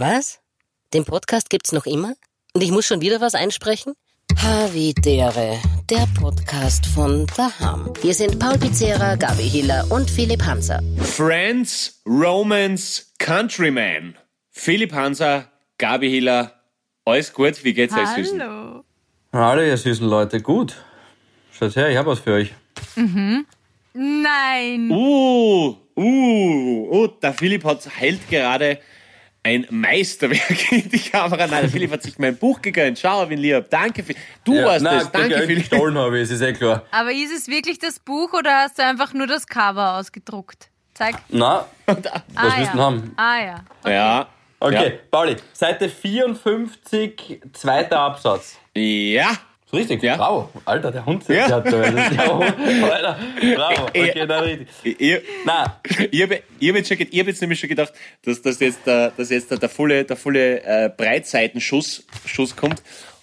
Was? Den Podcast gibt's noch immer? Und ich muss schon wieder was einsprechen? Havidere, der Podcast von Daham. Hier sind Paul Pizzera, Gabi Hiller und Philipp Hanser. Friends, Romance, Countryman. Philipp Hanser, Gabi Hiller. Alles gut? Wie geht's euch, Süßen? Hallo. Hallo, ihr süßen Leute, gut. Schaut her, ich habe was für euch. Nein. Uh, uh, uh, der Philipp hat, hält gerade ein Meisterwerk in die Kamera. Nein, der Philipp hat sich mein Buch gegönnt. Schau, wie lieb. Danke, Philipp. Du warst nein, es. Danke, Philipp. gestohlen habe ich, es ist eh klar. Aber ist es wirklich das Buch oder hast du einfach nur das Cover ausgedruckt? Zeig. Na, was ah, willst du ja. haben? Ah ja. Ja. Okay, Pauli, Seite 54, zweiter Absatz. Ja. Richtig, Ja. bravo. Alter, der Hund Ja. hat Hund. Alter, bravo. Okay, Ja. na richtig. Ich, Na, ich habe hab jetzt, schon ich hab jetzt nämlich schon gedacht, dass, dass jetzt, der, dass jetzt der, der volle, der volle äh, Breitseitenschuss Schuss kommt,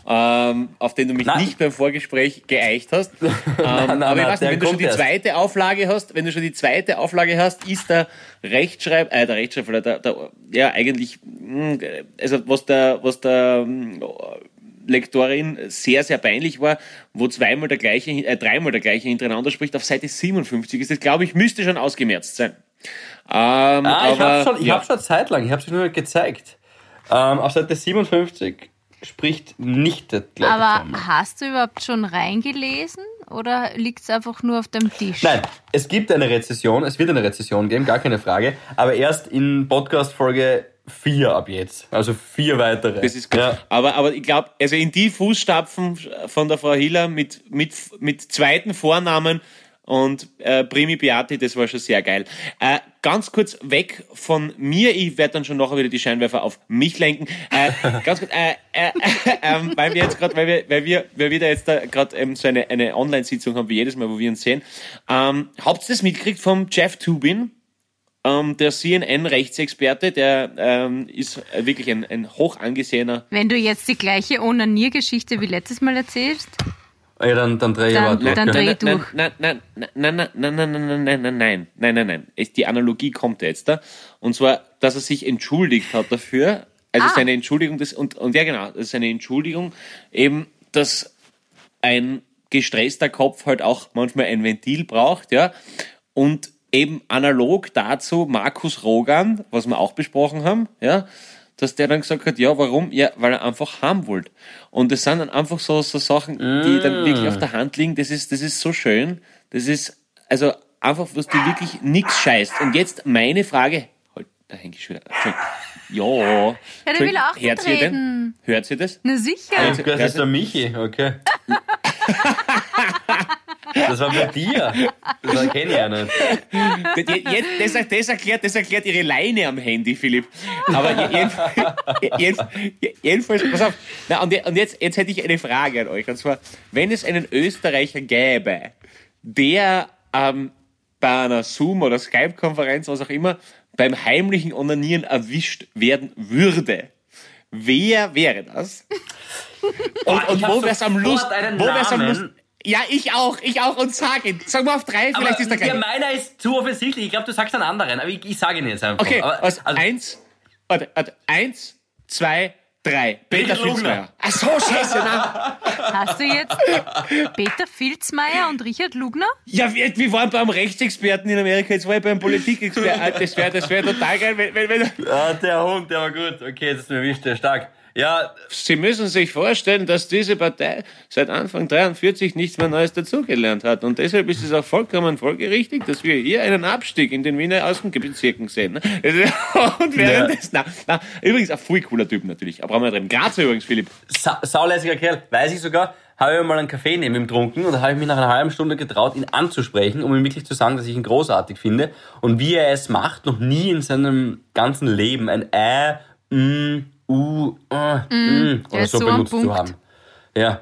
ähm, auf den du mich Nein. nicht beim Vorgespräch geeicht hast. Ähm, nein, aber ich nein, weiß nicht, wenn du schon die erst. zweite Auflage hast, wenn du schon die zweite Auflage hast, ist der Rechtschreib, äh, der Rechtschreib, oder der, der, ja, eigentlich, mh, also was der, was der, mh, Lektorin sehr, sehr peinlich war, wo zweimal der gleiche, äh, dreimal der gleiche hintereinander spricht, auf Seite 57 ist das, glaube ich, müsste schon ausgemerzt sein. Ähm, ah, ich aber, habe schon, ich ja. hab schon Zeit lang, ich habe es nur nicht gezeigt. Ähm, auf Seite 57 spricht nicht der gleiche Aber Formel. hast du überhaupt schon reingelesen oder liegt es einfach nur auf dem Tisch? Nein, es gibt eine Rezession, es wird eine Rezession geben, gar keine Frage, aber erst in Podcast-Folge 4 ab jetzt. Also vier weitere. Das ist gut. Ja. Aber, aber ich glaube, also in die Fußstapfen von der Frau Hiller mit, mit, mit zweiten Vornamen und äh, Primi Beati, das war schon sehr geil. Äh, ganz kurz weg von mir, ich werde dann schon nachher wieder die Scheinwerfer auf mich lenken. Äh, ganz kurz, äh, äh, äh, ähm, weil wir jetzt gerade, weil wir, weil wir, weil wir da jetzt da gerade ähm, so eine, eine Online-Sitzung haben, wie jedes Mal, wo wir uns sehen. Ähm, habt ihr das mitgekriegt vom Jeff Tubin? Ähm, der CNN-Rechtsexperte, der ähm, ist äh, wirklich ein, ein hoch angesehener Wenn du jetzt die gleiche Onaniergeschichte wie letztes Mal erzählst, Ja, dann, dann drehe ich aber durch. dann gell? dreh- durch. Nein, nein, nein, nein, nein, nein, nein, nein, nein, nein, nein, nein, nein, nein, nein. Es- Die Analogie kommt jetzt da. Und zwar, dass er sich entschuldigt hat dafür. Also Ah. seine Entschuldigung, das, und, und ja genau, das ist eine Entschuldigung, eben, dass ein gestresster Kopf halt auch manchmal ein Ventil braucht, ja. Und eben analog dazu Markus Rogan, was wir auch besprochen haben, ja, dass der dann gesagt hat, ja, warum? Ja, weil er einfach haben wollte. Und das sind dann einfach so, so Sachen, die dann wirklich auf der Hand liegen. Das ist, das ist so schön. Das ist, also einfach, was dir wirklich nichts scheißt. Und jetzt meine Frage, halt, da hänge ich schon wieder. Ja. Ja, der will auch Hört ihr denn? Hört sie das? na sicher. Also- Das ist der Michi, okay. Das war bei dir. Das kenne ich ja nicht. Jetzt, das, das, erklärt, das erklärt ihre Leine am Handy, Philipp. Aber je- jeden- jeden- jedenfalls, pass auf. Na, und je- und jetzt, jetzt hätte ich eine Frage an euch. Und zwar, wenn es einen Österreicher gäbe, der ähm, bei einer Zoom- oder Skype-Konferenz, was auch immer, beim heimlichen Onanieren erwischt werden würde, wer wäre das? Und, und wo wär's am sofort Lust? Wo wär's am Namen. Lust? Ja, ich auch, ich auch und sag ihn. Sag mal auf drei, vielleicht aber ist der ja, gleiche. meiner ist zu offensichtlich. Ich glaube, du sagst einen anderen, aber ich, ich sage ihn jetzt einfach. Okay, aber, also, also, eins, warte, warte, eins, zwei, drei. Peter Filzmeier. Lugner. Ach so, scheiße. Hast du jetzt Peter Filzmeier und Richard Lugner? Ja, wir, wir waren beim Rechtsexperten in Amerika, jetzt war ich beim Politikexperten. Ah, Das wäre das wär total geil, wenn, wenn, wenn... ah, der Hund, der war gut. Okay, das ist mir der stark. Ja, Sie müssen sich vorstellen, dass diese Partei seit Anfang 43 nichts mehr Neues dazugelernt hat. Und deshalb ist es auch vollkommen folgerichtig, dass wir hier einen Abstieg in den Wiener Außenbezirken sehen. ne? Und während Ja. des... Na, na, übrigens, ein voll cooler Typ natürlich. Aber haben wir drin. Grazer übrigens, Philipp. sa saulässiger Kerl. Weiß ich sogar, habe ich mal einen Kaffee neben ihm getrunken und da habe ich mich nach einer halben Stunde getraut, ihn anzusprechen, um ihm wirklich zu sagen, dass ich ihn großartig finde. Und wie er es macht, noch nie in seinem ganzen Leben ein Ä, M, U, äh, mm, der oder so so benutzt zu haben. Ja.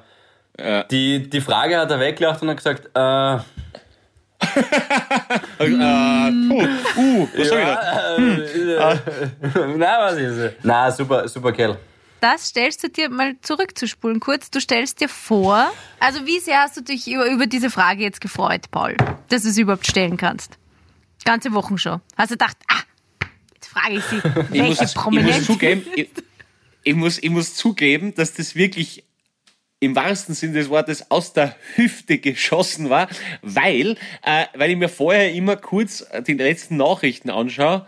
Die, die Frage hat er weggelacht und hat gesagt, äh, Äh, puh, uh, was soll ich da? ja, äh, na, was ist es? Na, super, super Kerl. Das stellst du dir mal zurückzuspulen kurz. Du stellst dir vor, also wie sehr hast du dich über, über diese Frage jetzt gefreut, Paul, dass du sie überhaupt stellen kannst? Ganze Wochen schon. Hast du gedacht, ah, jetzt frage ich Sie, Ich muss, welche ich Prominenz? muss zugeben, ich, muss, ich muss zugeben, dass das wirklich im wahrsten Sinne des Wortes aus der Hüfte geschossen war, weil, äh, weil ich mir vorher immer kurz die letzten Nachrichten anschaue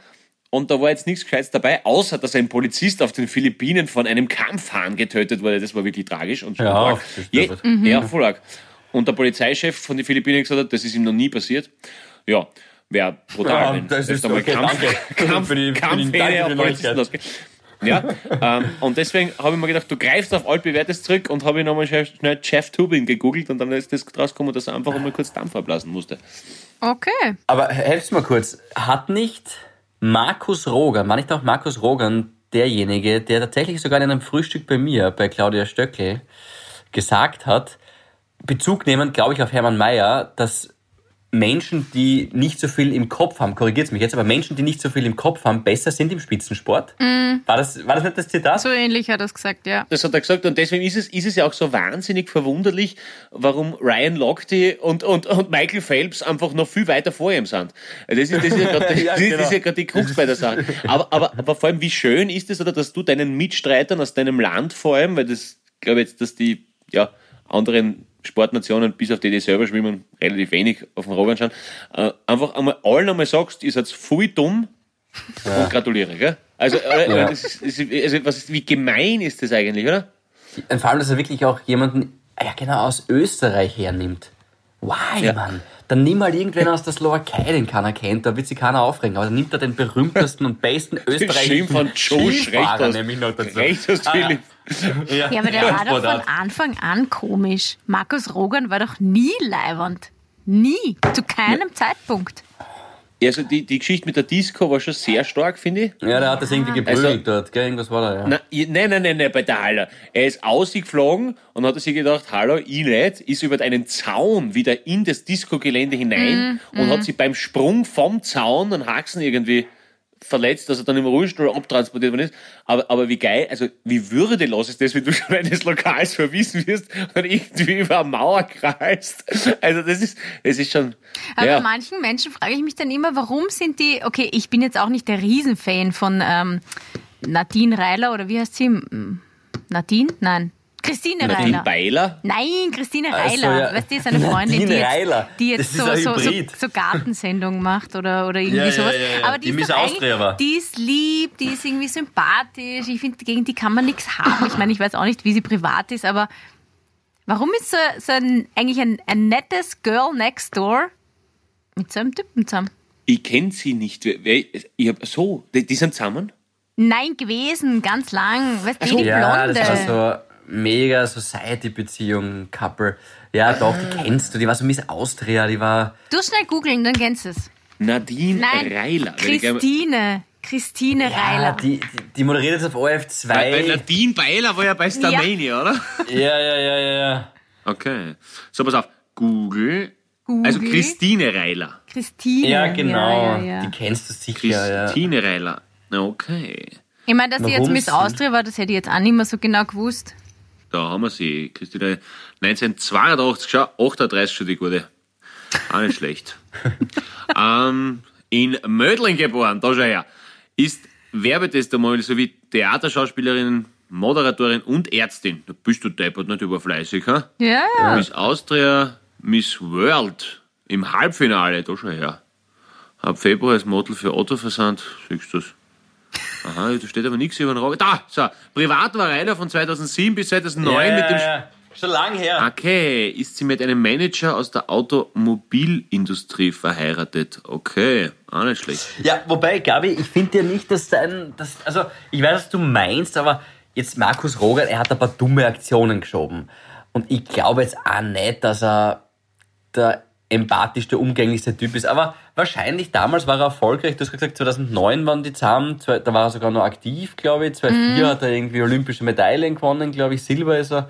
und da war jetzt nichts Gescheites dabei, außer dass ein Polizist auf den Philippinen von einem Kampfhahn getötet wurde. Das war wirklich tragisch und schon Ja, arg. ist Je, deppert. Ja, voll arg. Und der Polizeichef von den Philippinen gesagt hat, das ist ihm noch nie passiert. Ja, wäre brutal, Ja, das ist einmal okay, Kampf, danke. Kampf, Für die- für die- für die. Ja, ähm, und deswegen habe ich mir gedacht, du greifst auf altbewährtes zurück und habe ich nochmal schnell Jeff Tubin gegoogelt und dann ist das rausgekommen, dass er einfach einmal kurz Dampf ablassen musste. Okay. Aber helft mal kurz. Hat nicht Markus Rogan, war nicht auch Markus Rogan derjenige, der tatsächlich sogar in einem Frühstück bei mir, bei Claudia Stöckle, gesagt hat, Bezug nehmend, glaube ich, auf Hermann Mayer, dass Menschen, die nicht so viel im Kopf haben, korrigiert mich jetzt, aber Menschen, die nicht so viel im Kopf haben, besser sind im Spitzensport. War, das, war das nicht das Zitat? So ähnlich hat er es gesagt, ja. Das hat er gesagt und deswegen ist es, ist es ja auch so wahnsinnig verwunderlich, warum Ryan Lochte und, und, und Michael Phelps einfach noch viel weiter vor ihm sind. Das ist, das ist ja gerade Ja, das ist, das ist ja genau. gerade die Krux bei der Sache. Aber, aber, aber vor allem, wie schön ist es, oder dass du deinen Mitstreitern aus deinem Land vor allem, weil das glaube ich jetzt, dass die ja, anderen Sportnationen, bis auf die, die selber schwimmen, relativ wenig auf den Rogan schauen, äh, einfach einmal allen einmal sagst, ihr seid voll dumm und gratuliere, gell? Also, äh, Ja. das ist, das ist, also was wie gemein ist das eigentlich, oder? Und vor allem, dass er wirklich auch jemanden, ja genau, aus Österreich hernimmt. Why, Ja. Mann? Dann nimm mal irgendwen aus der Slowakei, den keiner kennt, da wird sich keiner aufregen. Aber dann nimmt er den berühmtesten und besten österreichischen von Joe Skifahrer nämlich noch dazu. Recht hast, Philipp. Ja, aber der war doch von. Anfang an komisch. Markus Rogan war doch nie leibernd. Nie. Zu keinem Zeitpunkt. Also die, die Geschichte mit der Disco war schon sehr stark, finde ich. Ja, der hat das irgendwie geprügelt Also- dort, gell? Irgendwas war da, ja. Na, nein, nein, nein, nein, bei der Haller. Er ist ausgeflogen und hat sich gedacht, hallo, ich nicht, ist über einen Zaun wieder in das Disco-Gelände hinein und hat sich beim Sprung vom Zaun an Haxen irgendwie verletzt, dass er dann im Rollstuhl abtransportiert worden ist. Aber, aber wie geil, also wie würdelos ist das, wenn du schon eines Lokals verwiesen wirst und irgendwie über eine Mauer kreist. Also das ist, das ist schon, Aber ja. bei manchen Menschen frage ich mich dann immer, warum sind die, okay, ich bin jetzt auch nicht der Riesenfan von ähm, Nadine Reiler oder wie heißt sie? Nadine? Nein. Christine Nadine Reiler. Beiler. Nein, Christine Reiler. ja. Weißt du, die ist eine Freundin, die Nadine jetzt, Reiler. die jetzt Das ist so, ein so, so, Hybrid. so Gartensendung macht oder, oder irgendwie Ja, ja, sowas. ja, ja. Aber die, Die ist Austria war. Die ist lieb, die ist irgendwie sympathisch. Ich finde, gegen die kann man nichts haben. Ich meine, ich weiß auch nicht, wie sie privat ist, aber warum ist so, so ein, eigentlich ein, ein nettes Girl next door mit so einem Typen zusammen? Ich kenne sie nicht. Ich hab, so, die, die sind zusammen? Nein, gewesen, ganz lang. Weißt du, so. die Ja, Blonde. das war so mega Society-Beziehung, Couple. Ja, doch, die kennst du. Die war so Miss Austria, die war... du schnell googeln, dann kennst du es. Nadine Nein, Reiler. Christine. Christine Ja, Reiler. die, die, die moderiert jetzt auf ORF2. Weil Nadine Beiler war ja bei Starmania, oder? Ja, ja, ja, ja, ja. Okay. So, pass auf. Google. Google. Also Christine Reiler. Christine. Ja, genau. Ja, ja, ja. Die kennst du sicher, ja. Christine Reiler. Okay. Ich meine, dass sie jetzt Miss Austria war, das hätte ich jetzt auch nicht mehr so genau gewusst. Da haben wir sie. Christine 1982, schau, 38 schon die gute. Auch nicht schlecht. ähm, in Mödling geboren, da schau her. Ist Werbetestimonial sowie Theaterschauspielerin, Moderatorin und Ärztin. Da bist du deppert nicht überfleißig, ha? Ja, ja. Miss Austria, Miss World im Halbfinale, da schon her. Ab Februar als Model für Autoversand, siehst du das? Aha, da steht aber nichts über den Rock. Da, so, privat war Reiler von 2007 bis 2009 ja, mit dem... ja, ja. Schon lang her. Okay, ist sie mit einem Manager aus der Automobilindustrie verheiratet? Okay, auch nicht schlecht. Ja, wobei, Gabi, ich finde ja nicht, dass dein, dass, also ich weiß, was du meinst, aber jetzt Markus Roger, er hat ein paar dumme Aktionen geschoben. Und ich glaube jetzt auch nicht, dass er der empathischste, umgänglichste Typ ist. Aber wahrscheinlich damals war er erfolgreich. Du hast gesagt, 2009 waren die zusammen. Da war er sogar noch aktiv, glaube ich. 2004 hat er irgendwie olympische Medaillen gewonnen, glaube ich. Silber ist er,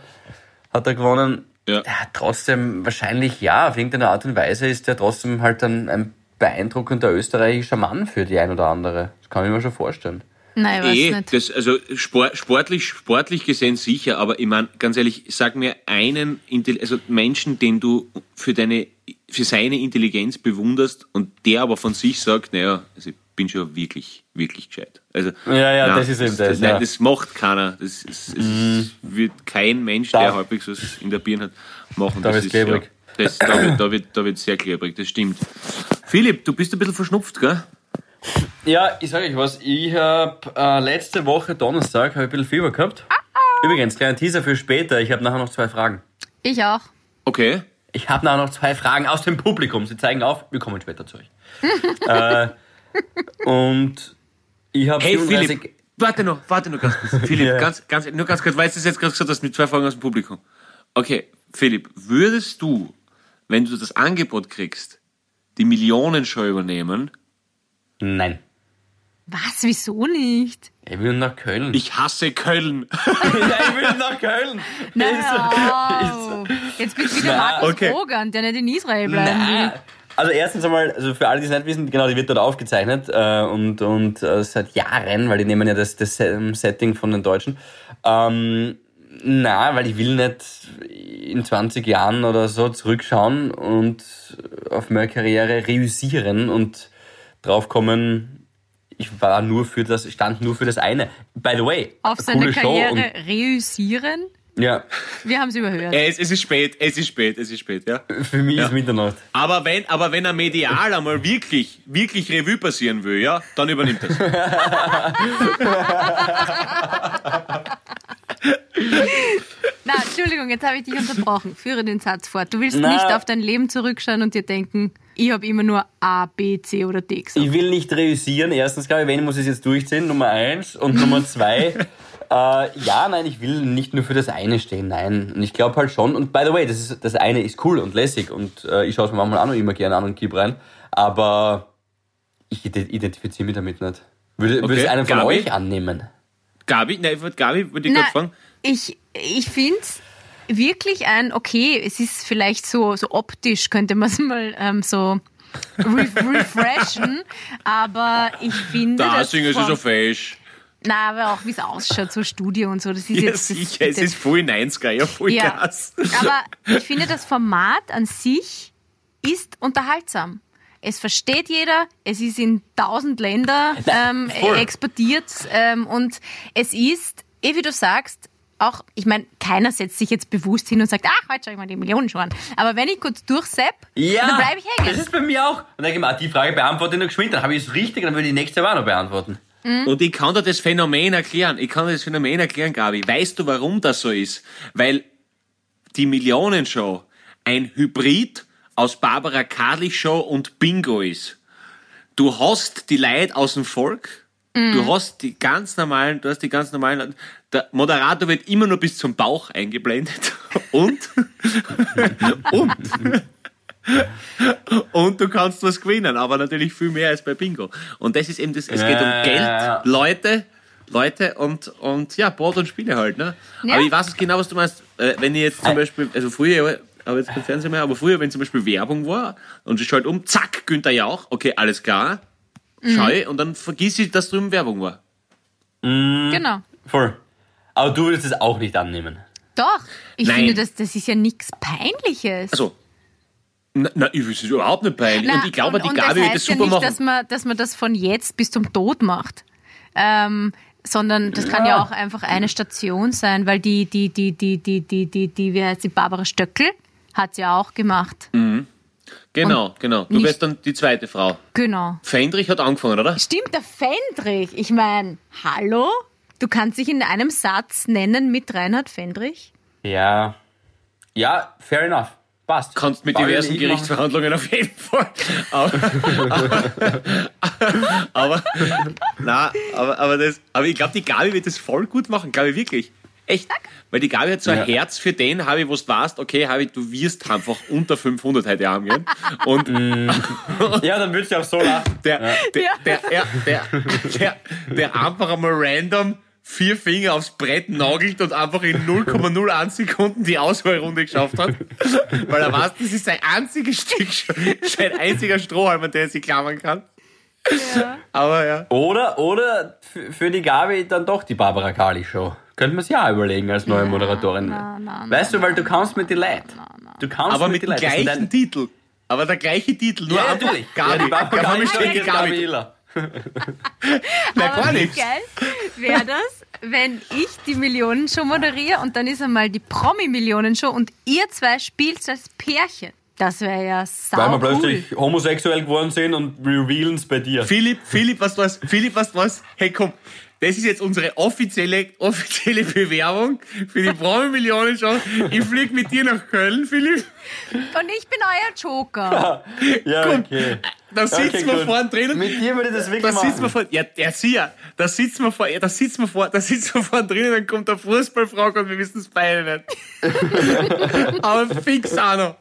hat er gewonnen. Ja. trotzdem, wahrscheinlich ja, auf irgendeine Art und Weise ist er trotzdem halt ein, ein beeindruckender österreichischer Mann für die ein oder andere. Das kann ich mir schon vorstellen. Nein, ich weiß Eh, nicht. das, also sport, sportlich, sportlich gesehen sicher, aber ich meine, ganz ehrlich, sag mir einen also Menschen, den du für deine, für seine Intelligenz bewunderst und der aber von sich sagt, naja, also ich bin schon wirklich, wirklich gescheit. Also, Ja, ja, das ist eben das, Das, nein, ja. Mhm. das macht keiner. Das, ist, es wird kein Mensch, Da- der halbwegs was in der Birne hat, machen. Da das wird's ist, klebrig. Ja, das, da, wird, da, wird, da wird sehr klebrig, das stimmt. Philipp, du bist ein bisschen verschnupft, gell? Ja, ich sage euch was. Ich habe äh, letzte Woche Donnerstag hab ich ein bisschen Fieber gehabt. Übrigens, kleiner Teaser für später. Ich habe nachher noch zwei Fragen. Ich auch. Okay. Ich habe noch zwei Fragen aus dem Publikum. Sie zeigen auf. Wir kommen später zu euch. äh, und ich habe Hey, Philipp, warte noch, warte noch ganz kurz. Philipp, Ja. ganz, ganz, nur ganz kurz, weil du es jetzt gerade gesagt hast mit zwei Fragen aus dem Publikum. Okay, Philipp, würdest du, wenn du das Angebot kriegst, die Millionenshow übernehmen? Nein. Was? Wieso nicht? Ich will nach Köln. Ich hasse Köln. ja, ich will nach Köln. Na, Jetzt bist du wieder Na, Markus okay. Bogan, der nicht in Israel bleiben Nein. will. Also erstens einmal, also für alle, die es nicht wissen, genau, die wird dort aufgezeichnet äh, und, und äh, seit Jahren, weil die nehmen ja das, das ähm, Setting von den Deutschen. Ähm, na, weil ich will nicht in 20 Jahren oder so zurückschauen und auf meine Karriere reüssieren und draufkommen, ich war nur für das, stand nur für das eine. By the way, Auf seine coole Show Karriere reüssieren? ja, Wir haben es überhört. es, es ist spät, es ist spät, es ist spät, ja. für mich ist Mitternacht. Aber wenn, aber wenn er medial einmal wirklich, wirklich Revue passieren will, ja, dann übernimmt das. Na, Entschuldigung, jetzt habe ich dich unterbrochen. Führe den Satz fort. Du willst Na. nicht auf dein Leben zurückschauen und dir denken, ich habe immer nur A, B, C oder D gesagt. Ich will nicht reüssieren. Erstens, glaube ich, wenn, muss ich es jetzt durchziehen. Nummer eins. Und Nummer zwei, äh, ja, nein, ich will nicht nur für das eine stehen. Nein. Und ich glaube halt schon. Und by the way, das, ist, das eine ist cool und lässig. Und äh, ich schaue es mir manchmal auch noch immer gerne an und gib rein. Aber ich ide- identifiziere mich damit nicht. Würde, würde Okay, es einen von Gabi? euch annehmen? Gabi, nein, ich Gabi, würde ich gerade fragen. ich ich finde es wirklich ein, okay, es ist vielleicht so, so optisch, könnte man es mal ähm, so re refreshen, aber ich finde. Da das singen sie so fesch. Na, aber auch wie es ausschaut, so Studio und so. Das ist Ja, jetzt. Das, sicher, es das- ist voll 90er, ja, voll Ja, Gas. aber ich finde, das Format an sich ist unterhaltsam. Es versteht jeder, es ist in tausend Länder ähm, exportiert ähm, und es ist, eh wie du sagst, auch, ich meine, keiner setzt sich jetzt bewusst hin und sagt, ach, heute schau ich mal die Millionen schon an. Aber wenn ich kurz durchsepp, Ja, dann bleibe ich das hängen. ist bei mir auch. Und dann denke ich mir, die Frage beantworte ich noch geschwind, dann habe ich es richtig, dann würde ich die nächste auch noch beantworten. Und ich kann dir das Phänomen erklären. Ich kann dir das Phänomen erklären, Gabi. Weißt du, warum das so ist? Weil die Millionenshow ein Hybrid aus Barbara Karlich Show und Bingo ist. Du hast die Leute aus dem Volk, du hast die ganz normalen, du hast die ganz normalen, der Moderator wird immer nur bis zum Bauch eingeblendet und, und, und du kannst was gewinnen, aber natürlich viel mehr als bei Bingo. Und das ist eben das, es geht um Ja, Geld, ja, ja. Leute, Leute und, und ja, Brot und Spiele halt, ne? Ja. Aber ich weiß jetzt genau, was du meinst. Äh, wenn ich jetzt zum Beispiel, also früher, aber jetzt kein Fernsehen mehr, aber früher, wenn zum Beispiel Werbung war und ich schalte um, zack, Günther Jauch, okay, alles klar, schau ich, und dann vergiss ich, dass drüben Werbung war. Genau. Voll. Aber du würdest es auch nicht annehmen. Doch, ich Nein. finde, das, das ist ja nichts Peinliches. Also, na, na ich es überhaupt nicht peinlich. Na, und ich glaube, und, die und Gabi das heißt wird das super ja nicht, machen. Dass man, dass man das von jetzt bis zum Tod macht. Ähm, sondern das ja. kann ja auch einfach eine Station sein, weil die, die, die, die, die, die, die, die wie heißt sie, Barbara Stöckel hat sie ja auch gemacht. Mhm. Genau, und genau. Du wärst dann die zweite Frau. Genau. Fendrich hat angefangen, oder? Stimmt, der Fendrich. Ich meine, hallo? Du kannst dich in einem Satz nennen mit Reinhard Fendrich? Ja. Ja, fair enough. Passt. Kannst mit ich diversen Gerichtsverhandlungen auf jeden Fall. Aber, aber, aber na, aber, aber, das, aber ich glaube, die Gabi wird das voll gut machen, glaube ich wirklich. Echt. Weil die Gabi hat so ein Ja. Herz für den, Habi, wo du weißt, okay, Habi, du wirst einfach unter 500 heute Abend gehen. Und machen. Ja, dann würdest du auch so lachen. der, der, Ja. der, ja, der, der, der einfach einmal random vier Finger aufs Brett nagelt und einfach in 0,01 Sekunden die Auswahlrunde geschafft hat. Weil er weiß, das ist sein einziges Stück, sein einziger Strohhalm, an der er sich klammern kann. Aber ja. Oder, oder für die Gabi dann doch die Barbara Kali Show. Könnte man sich ja überlegen als neue Moderatorin. na, na, weißt du, weil du kannst mit den Leuten. Du kannst Aber mit mit dem sind gleichen Titel. Aber der gleiche Titel, nur Ja, natürlich. Gabi. Ja, die Barbara Ja, Kali vorne Show steht die ist Gabi Gabi. Na, Aber gar wie nichts. geil wäre das, wenn ich die Millionenshow moderiere und dann ist einmal die Promi-Millionenshow und ihr zwei spielt als Pärchen. Das wäre ja sau Weil wir cool. plötzlich homosexuell geworden sind und revealen es bei dir. Philipp, Philipp, was du was? Philipp, was du was? Hey, komm. Das ist jetzt unsere offizielle, offizielle Bewerbung für die Promi-Millionen-Show. Ich flieg mit dir nach Köln, Philipp. Und ich bin euer Joker. Ja, Komm. okay. Da sitzen wir gut. vorne drinnen. Mit dir würde ich das wirklich Da sitzen wir machen. vor, ja, der sieh ja, da sitzen wir vor, ja, da sitzen wir vor, da sitzen wir vorne drinnen, dann kommt der Fußballfrage und wir wissen es beide nicht. aber fix auch noch.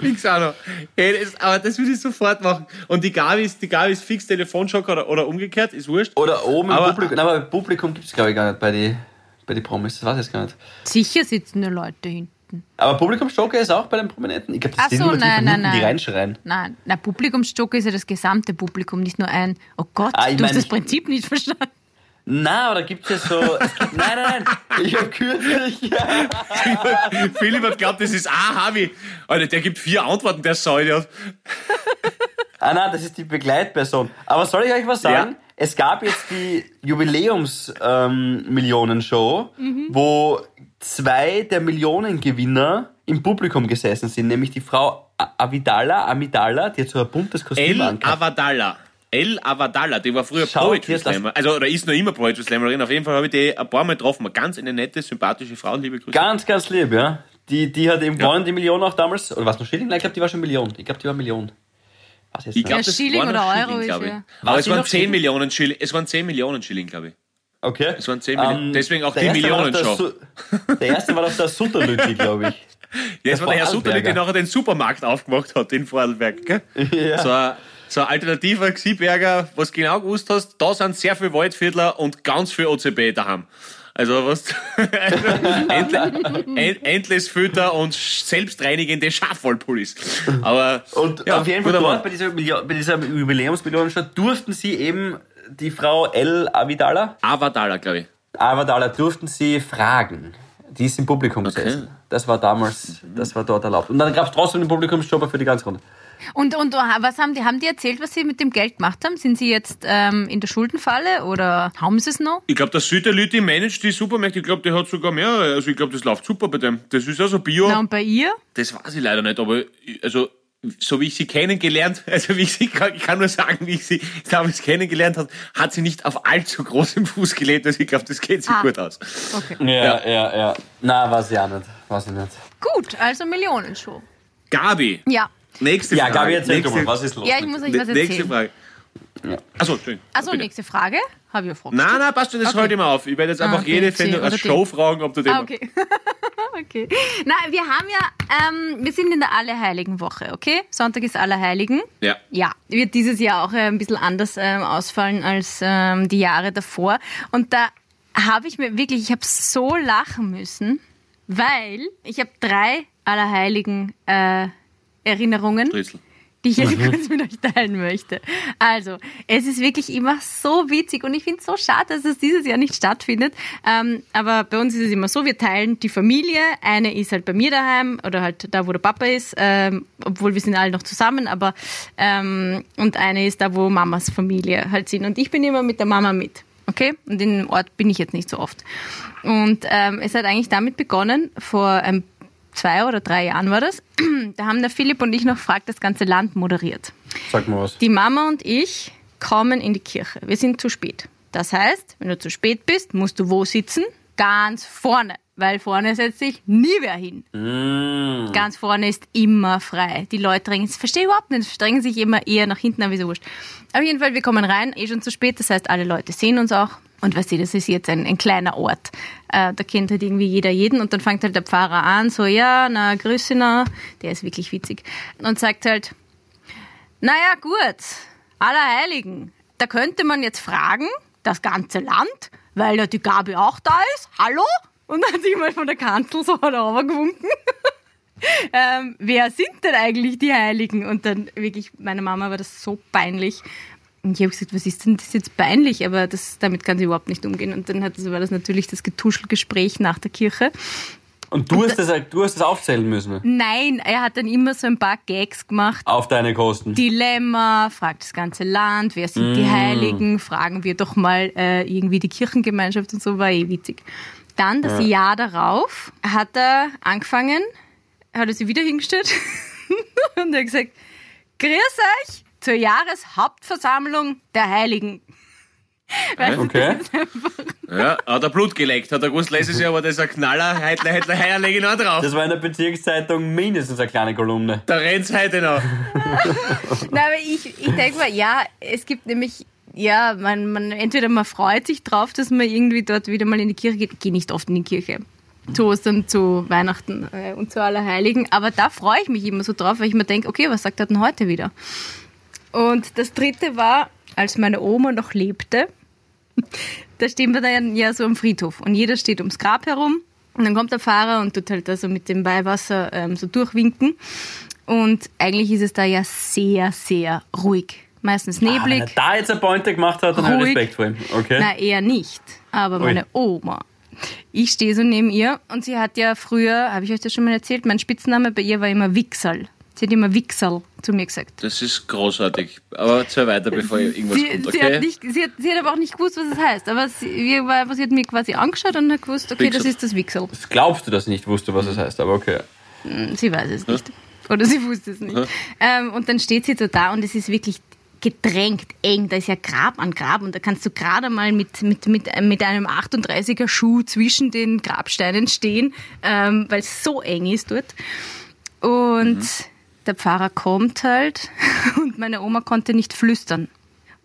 Fix auch noch. Hey, das, aber das würde ich sofort machen. Und die Gabi ist, die Gabi ist fix Telefonschocker oder, oder umgekehrt, ist wurscht. Oder oben Aber- im Publikum. Nein, aber Publikum gibt es, glaube ich, gar nicht bei den bei die Promis. Das weiß ich jetzt gar nicht. Sicher sitzen da Leute hinten. Aber Publikumsjoker ist auch bei den Prominenten. Ich glaube, das sind so, nein, nein, hinten, die nein. reinschreien. Nein, na, Publikumsjoker ist ja das gesamte Publikum, nicht nur ein. Oh Gott, Ah, du hast das Prinzip nicht verstanden. Na, aber da gibt es ja so. es gibt, nein, nein, nein. Ich habe kürzlich. Ja. Philipp hat glaubt, das ist ah, Harvey. Alter, der gibt vier Antworten, der Säude. Ah, nein, das ist die Begleitperson. Aber soll ich euch was sagen? Ja. Es gab jetzt die Jubiläums-Millionen-Show, wo zwei der Millionengewinner im Publikum gesessen sind, nämlich die Frau Avidala, Amidala, die hat so ein buntes Kostüm El angehabt. Avadalla. El Avadalla, die war früher Schau, Poetry ist Slammer. Also, oder ist noch immer Poetry Slammerin. Auf jeden Fall habe ich die ein paar Mal getroffen. Eine ganz eine nette, sympathische Frau. Liebe Grüße. Ganz, ganz lieb, ja. Die, die hat eben gewonnen, die Million auch damals. Oder was noch Schilling? Nein, ich glaube, die war schon Million. Ich glaube, die war Million. Was jetzt Ich glaube, Ja, das Schilling oder Schilling, Euro ist glaube ich. ja- Aber War es waren noch 10 Schilling? Millionen Schilling. Es waren 10 Millionen Schilling, glaube ich. Okay. Es waren 10 Millionen. Deswegen auch die Millionenshow. Der, Su- der erste war doch der Sutterlütti, glaube ich. Ja, es war der Herr Sutter, der nachher den Supermarkt aufgemacht hat in Vorarlberg. Gell? Ja. So, so ein alternativer Xiberger, was genau gewusst hast, da sind sehr viele Waldviertler und ganz viel OCB daheim. Also was Endle- End- Endless Filter und selbstreinigende Schafwollpullis. Aber Und ja, auf jeden Fall dort bei dieser, bei dieser Jubiläumsmillionenshow durften sie eben die Frau El Avidala, Avadala, glaube ich. Avidala durften sie fragen. Die ist im Publikum Okay. gesessen. Das war damals, das war dort erlaubt. Und dann gab es trotzdem den Publikumsjobber für die ganze Runde. Und, und was haben die? Haben die erzählt, was sie mit dem Geld gemacht haben? Sind sie jetzt ähm, in der Schuldenfalle oder haben sie es noch? Ich glaube, der Süderlüti managt die Supermärkte. Ich glaube, der hat sogar mehr. Also ich glaube, das läuft super bei dem. Das ist also Bio. Na, und bei ihr? Das weiß ich leider nicht, aber also so wie ich sie kennengelernt, also wie ich sie, ich kann nur sagen, wie ich sie damals kennengelernt habe, hat sie nicht auf allzu großem Fuß gelebt. Also ich glaube, das geht sich Ah. gut aus. Okay. Ja, ja, ja. Na, weiß ich auch nicht. Weiß ich nicht. Gut, also Millionenshow. Gabi, Ja. Nächste Ja, Frage. Gabi, erzähl nächste, doch mal, was ist los? Ja, ich muss euch was nächste erzählen. Frage. Achso. Also Bitte. nächste Frage. Habe ich ja gefragt. Nein, nein, passt schon, das Okay. ich mal auf. Ich werde jetzt einfach Ah, okay, jede Sendung als. Show fragen, ob du den. Ah, okay. okay. Na, wir haben ja, ähm, wir sind in der Allerheiligen-Woche, okay? Sonntag ist Allerheiligen. Ja. Ja, wird dieses Jahr auch äh, ein bisschen anders ähm, ausfallen als ähm, die Jahre davor. Und da habe ich mir wirklich, ich habe so lachen müssen, weil ich habe drei Allerheiligen äh, Erinnerungen Dritzel. die ich jetzt kurz mit euch teilen möchte. Also, es ist wirklich immer so witzig und ich finde es so schade, dass es dieses Jahr nicht stattfindet. Ähm, aber bei uns ist es immer so, wir teilen die Familie. Eine ist halt bei mir daheim oder halt da, wo der Papa ist, ähm, obwohl wir sind alle noch zusammen, aber ähm, und eine ist da, wo Mamas Familie halt sind. Und ich bin immer mit der Mama mit. Okay? Und in dem Ort bin ich jetzt nicht so oft. Und ähm, es hat eigentlich damit begonnen, vor ein zwei oder drei Jahren war das. Da haben der Philipp und ich noch Frag das ganze Land moderiert. Sag mal was. Die Mama und ich kommen in die Kirche. Wir sind zu spät. Das heißt, wenn du zu spät bist, musst du wo sitzen? Ganz vorne. Weil vorne setzt sich nie wer hin. Mm. Ganz vorne ist immer frei. Die Leute drängen, verstehe überhaupt nicht, strengen sich immer eher nach hinten, aber ist wurscht. Auf jeden Fall, wir kommen rein, eh schon zu spät, das heißt, alle Leute sehen uns auch. Und weißt du, das ist jetzt ein, ein kleiner Ort. Äh, da kennt halt irgendwie jeder jeden und dann fängt halt der Pfarrer an, so, ja, na, grüße na, der ist wirklich witzig. Und sagt halt, naja, gut, Allerheiligen, da könnte man jetzt fragen, das ganze Land, weil ja die Gabi auch da ist, hallo? Und dann hat sich mal von der Kanzel so gewunken. ähm, wer sind denn eigentlich die Heiligen? Und dann wirklich, meiner Mama war das so peinlich. Und ich habe gesagt, was ist denn das jetzt peinlich? Aber das, damit kann sie überhaupt nicht umgehen. Und dann hat, war das natürlich das Getuschelgespräch nach der Kirche. Und du hast, das, du hast das aufzählen müssen. Nein, er hat dann immer so ein paar Gags gemacht. Auf deine Kosten. Dilemma, fragt das ganze Land, wer sind die Heiligen, fragen wir doch mal äh, irgendwie die Kirchengemeinschaft und so, war eh witzig. Dann das Jahr darauf hat er angefangen, hat er sich wieder hingestellt und er hat gesagt, Grüß euch zur Jahreshauptversammlung der Heiligen. Weißt Okay. Ja, hat er Blut geleckt. Hat er gewusst, letztes Jahr war das ein Knaller. Heute, heute, heuer lege ich noch drauf. Das war in der Bezirkszeitung mindestens eine kleine Kolumne. Da rennt's heute noch. Nein, aber ich, ich denke mal, ja, es gibt nämlich, ja, man, man, entweder man freut sich drauf, dass man irgendwie dort wieder mal in die Kirche geht. Ich gehe nicht oft in die Kirche. Zu Ostern, zu Weihnachten äh, und zu Allerheiligen. Aber da freue ich mich immer so drauf, weil ich mir denke, okay, was sagt er denn heute wieder? Und das dritte war, als meine Oma noch lebte, da stehen wir dann ja so am Friedhof und jeder steht ums Grab herum und dann kommt der Fahrer und tut halt also mit dem Weihwasser ähm, so durchwinken und eigentlich ist es da ja sehr, sehr ruhig. Meistens Ah, wenn neblig. er da jetzt eine Pointe gemacht hat, dann Ruhig. Respekt vor ihm. Okay. Na, eher nicht. Aber meine Oma. Ich stehe so neben ihr und sie hat ja früher, habe ich euch das schon mal erzählt, mein Spitzname bei ihr war immer Wichsal. Sie hat immer Wichsal zu mir gesagt. Das ist großartig. Aber zwei weiter, bevor irgendwas Sie, kommt, sie, hat okay? nicht, sie, hat, sie hat aber auch nicht gewusst, was es heißt. Aber sie, war, sie hat mich quasi angeschaut und hat gewusst, okay, das Wichsal. ist das Wichsal. Das glaubst du, dass ich nicht wusste, was das heißt, aber okay. Sie weiß es nicht. Oder sie wusste es nicht. Ähm, und dann steht sie so da und es ist wirklich gedrängt, eng. Da ist ja Grab an Grab und da kannst du gerade mal mit, mit, mit, mit einem 38er Schuh zwischen den Grabsteinen stehen, ähm, weil es so eng ist dort. Und der Pfarrer kommt halt und meine Oma konnte nicht flüstern.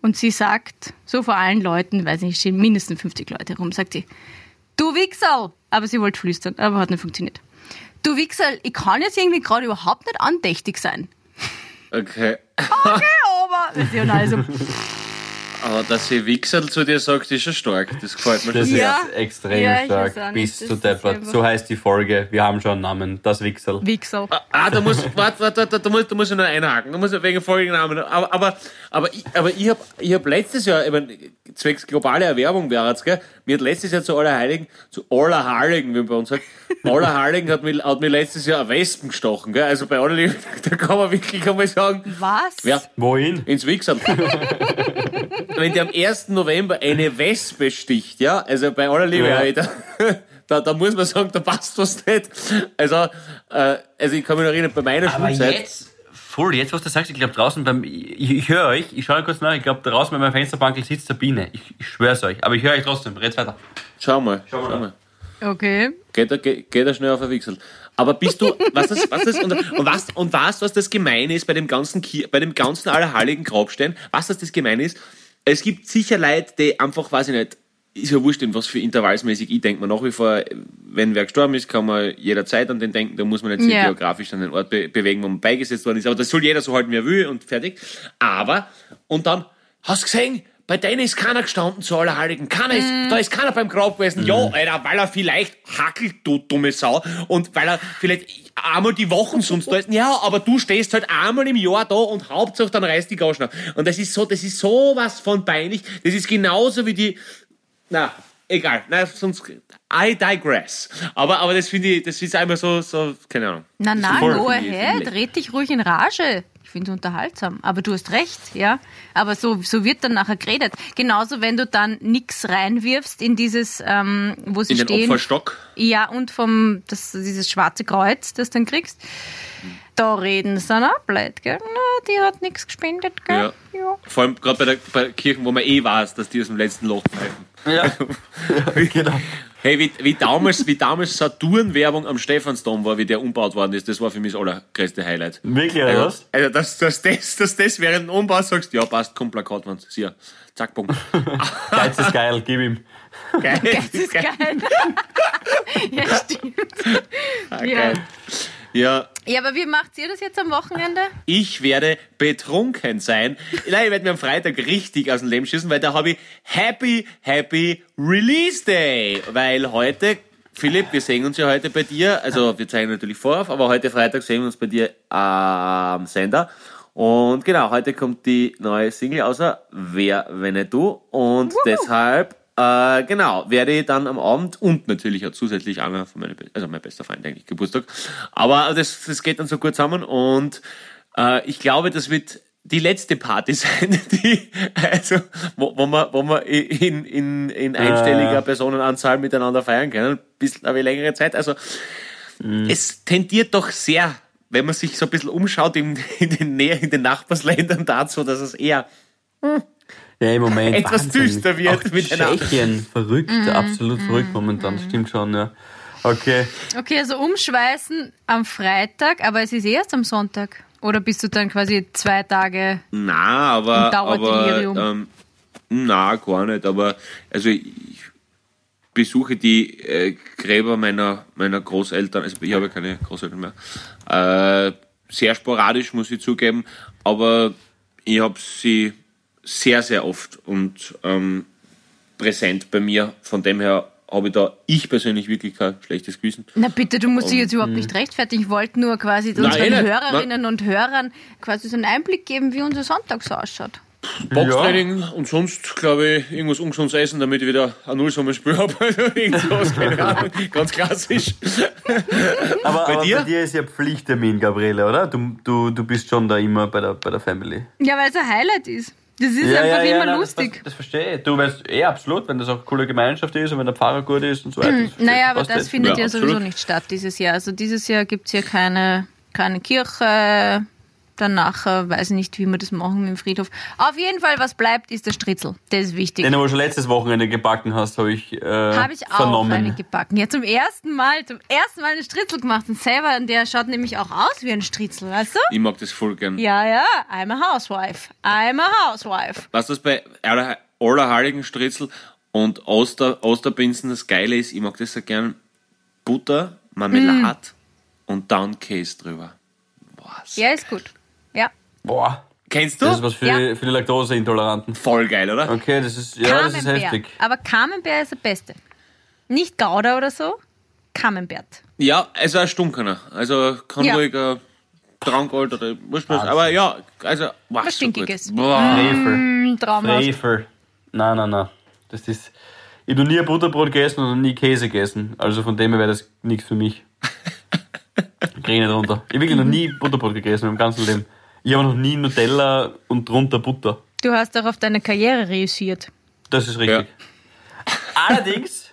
Und sie sagt, so vor allen Leuten, weiß nicht, stehen mindestens 50 Leute rum, sagt sie, du Wichsal! Aber sie wollte flüstern, aber hat nicht funktioniert. Du Wichsal, ich kann jetzt irgendwie gerade überhaupt nicht andächtig sein. Okay. Okay. Sie und also, Aber dass sie Wichsel zu dir sagt, ist schon stark. Das gefällt mir schon Das sehr. Ja. ist extrem Ja, stark. Bis das zu deppert. So heißt die Folge. Wir haben schon einen Namen. Das Wichsel. Wichsal. Ah, da muss, warte, warte, warte, da muss, da muss ich noch einhaken. Da muss ich wegen Folgennamen. Aber, aber, aber ich, aber ich hab, ich hab letztes Jahr, ich mein, zwecks globale Erwerbung wäre es, gell? Mir hat letztes Jahr zu Allerheiligen, zu Allerheiligen, wie man bei uns sagt, Allerheiligen hat mir, hat mir letztes Jahr ein Wespen gestochen, gell? Also bei Allerheiligen, da kann man wirklich einmal sagen, Was? ja, Wohin? ins Wichsam. Wenn dir am 1. November eine Wespe sticht, ja, also bei aller Liebe, Ja. Alter, da, da muss man sagen, da passt was nicht. Also, äh, also ich kann mich noch erinnern, bei meiner Aber Schulzeit, jetzt, voll, jetzt, was du sagst, ich glaube draußen beim, ich, ich höre euch, ich schaue kurz nach, ich glaube draußen bei meinem Fensterbankel sitzt Sabine. Ich, ich schwör's euch, aber ich höre euch trotzdem, red's weiter. schau mal, schau mal. mal. Okay. Geht er, geht, geht er schnell auf ein Wichsel. Aber bist du, was das, was das, und, und was, und was, was das Gemeine ist bei dem ganzen, Ki- bei dem ganzen Allerheiligen Grabstein, was das das Gemeine ist, es gibt sicher Leute, die einfach, weiß ich nicht, ist ja wurscht, in was für intervallsmäßig ich denke nach wie vor, wenn wer gestorben ist, kann man jederzeit an den denken, da muss man jetzt nicht Ja. geografisch an den Ort be bewegen, wo man beigesetzt worden ist, aber das soll jeder so halten, wie er will und fertig. Aber, und dann, hast du gesehen, bei denen ist keiner gestanden zu Allerheiligen. Keiner ist, da ist keiner beim Grab gewesen. Ja, Alter, weil er vielleicht hackelt, du dumme Sau. Und weil er vielleicht einmal die Wochen sonst da ist. Ja, aber du stehst halt einmal im Jahr da und Hauptsache dann reißt die Gaschen ab. Und das ist so, das ist sowas von peinlich. Das ist genauso wie die, na, egal. Na, sonst, I digress. Aber, aber das finde ich, das ist einmal so, so, keine Ahnung. Na, na, go ahead, red dich ruhig in Rage. Ich finde es unterhaltsam. Aber du hast recht, ja. Aber so, so wird dann nachher geredet. Genauso, wenn du dann nix reinwirfst in dieses, ähm, wo sie In den stehen. Opferstock. Ja, und vom, das, dieses schwarze Kreuz, das du dann kriegst. Da reden sie dann ab, Leute, gell? Na, die hat nichts gespendet, gell? Ja. Vor allem gerade bei, der- bei Kirchen, wo man eh weiß, dass die aus dem letzten Loch pfeifen. Ja, genau. Hey, wie, wie damals, wie damals Saturn-Werbung am Stephansdom war, wie der umgebaut worden ist, das war für mich das allergrößte Highlight. Wirklich, oder Also, was? also dass, dass, das, dass das während dem Umbau sagst, ja, passt, kommt Plakatwand, sieh, zack, Punkt. Geiz ist geil, gib ihm. Geil. Das ist geil. ja, stimmt. Ah, Ja. geil. Ja, Ja, aber wie macht ihr das jetzt am Wochenende? ich werde betrunken sein. Nein, ich werde mir am Freitag richtig aus dem Leben schießen, weil da habe ich Happy, Happy Release Day. Weil heute, Philipp, wir sehen uns ja heute bei dir, also wir zeigen natürlich vor, auf, aber heute Freitag sehen wir uns bei dir am Sender. Und genau, heute kommt die neue Single außer Wer, wenn nicht du. Und deshalb äh, genau, werde ich dann am Abend und natürlich auch zusätzlich einer von meinen, also mein bester Freund eigentlich, Geburtstag. Aber das, das geht dann so gut zusammen und äh, ich glaube, das wird die letzte Party sein, die, also, wo, wo man, wo man in, in, in einstelliger Personenanzahl miteinander feiern können. Bisschen eine längere Zeit. Also, es tendiert doch sehr, wenn man sich so ein bisschen umschaut in, in den in den Nachbarsländern dazu, dass es eher Ja, im Moment. Etwas Wahnsinn. düster wird Auch mit Tschechien, verrückt, absolut verrückt momentan, stimmt schon, ja. Okay. Okay, also umschweißen am Freitag, aber es ist erst am Sonntag. Oder bist du dann quasi zwei Tage? Na, aber, Dauerdelirium. aber ähm, na, gar nicht. Aber also ich besuche die äh, Gräber meiner meiner Großeltern. Also ich habe ja keine Großeltern mehr. Äh, sehr sporadisch muss ich zugeben, aber ich habe sie sehr sehr oft und ähm, präsent bei mir. Von dem her habe ich da ich persönlich wirklich kein schlechtes Gewissen. Na bitte, du musst dich jetzt überhaupt nicht rechtfertigen. Ich wollte nur quasi Nein, unseren eh nicht. Hörerinnen und Hörern quasi so einen Einblick geben, wie unser Sonntag so ausschaut. Boxtraining und sonst, glaube ich, irgendwas ungesundes essen, damit ich wieder ein Nullsummenspiel habe. Irgendwas, keine Ahnung, ganz klassisch. Aber, Bei aber dir? bei dir ist ja Pflichttermin, Gabriele, oder? Du, du, du bist schon da immer bei der, bei der Family. Ja, weil es ein Highlight ist. Das ist einfach immer nein, lustig. Das, das verstehe ich. Du weißt eh absolut, wenn das auch eine coole Gemeinschaft ist und wenn der Pfarrer gut ist und so weiter. ich. Naja, aber das findet Ja, ja, sowieso nicht statt dieses Jahr. Also dieses Jahr gibt es hier keine, keine Kirche. Danach äh, weiß ich nicht, wie wir das machen dem Friedhof. Auf jeden Fall, was bleibt, ist der Stritzel. Das ist wichtig. Den du schon letztes Wochenende gebacken hast, habe ich, äh, Habe ich auch vernommen. eine gebacken. Ja, zum ersten Mal, zum ersten Mal einen Stritzel gemacht. Und selber, und der schaut nämlich auch aus wie ein Stritzel, weißt du? Ich mag das voll gern. Ja, ja, I'm a housewife. I'm a housewife. Was das bei aller, allerheiligen Stritzel und Oster, Osterpinsen das Geile ist, ich mag das so gern. Butter, Marmelade und dann Käse drüber. Boah, Ja, ist gut. Boah. Kennst du? Das ist was für, Ja. die, für die Laktoseintoleranten. Voll geil, oder? Okay, das ist, ja, das ist heftig. Aber Camembert ist der Beste. Nicht Gouda oder so, Camembert. Ja, also ein Stunkener. Also kann Ja. ruhig ein Traumgold oder wurscht was. Aber ja, also wow, Was so gut. Stinkiges. Frevel. Mm, Traumhaft. Frevel. Nein, nein, nein. Das ist, ich habe noch nie ein Butterbrot gegessen und noch nie Käse gegessen. Also von dem her wäre das nichts für mich. Kriege ich nicht runter. Ich habe wirklich noch nie Butterbrot gegessen im ganzen Leben. Ich habe noch nie Nutella und drunter Butter. Du hast auch auf deine Karriere reüssiert. Das ist richtig. Allerdings